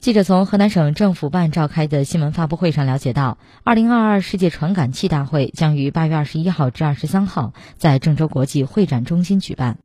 记者从河南省政府办召开的新闻发布会上了解到二零二二世界传感器大会将于八月二十一号至二十三号在郑州国际会展中心举办。